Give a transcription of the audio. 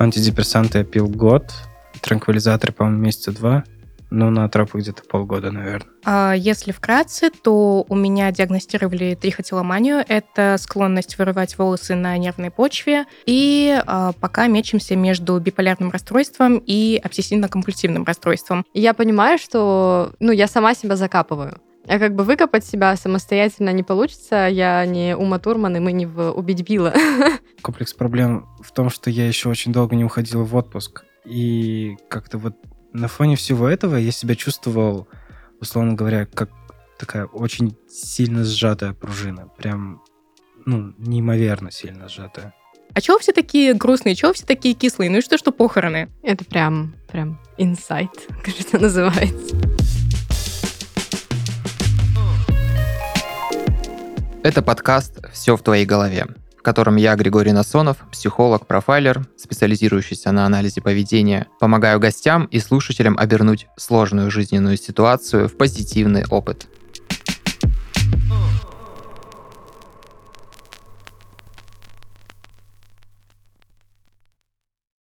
Антидепрессанты я пил год, транквилизаторы, по-моему, месяца два. Ну, на тропы где-то полгода, наверное. А если вкратце, то у меня диагностировали трихотиломанию. Это склонность вырывать волосы на нервной почве. И а, пока мечемся между биполярным расстройством и обсессивно-компульсивным расстройством. Я понимаю, что ну, я сама себя закапываю. А как бы выкопать себя самостоятельно не получится. Я не Ума Турман, и мы не в «Убить Билла». Комплекс проблем в том, что я еще очень долго не уходил в отпуск. И как-то вот на фоне всего этого я себя чувствовал, условно говоря, как такая очень сильно сжатая пружина. Прям, ну, неимоверно сильно сжатая. А чего все такие грустные, чего все такие кислые? Ну и что, что похороны? Это прям, прям инсайт, кажется, называется. Это подкаст «Все в твоей голове», в котором я, Григорий Насонов, психолог, профайлер, специализирующийся на анализе поведения, помогаю гостям и слушателям обернуть сложную жизненную ситуацию в позитивный опыт.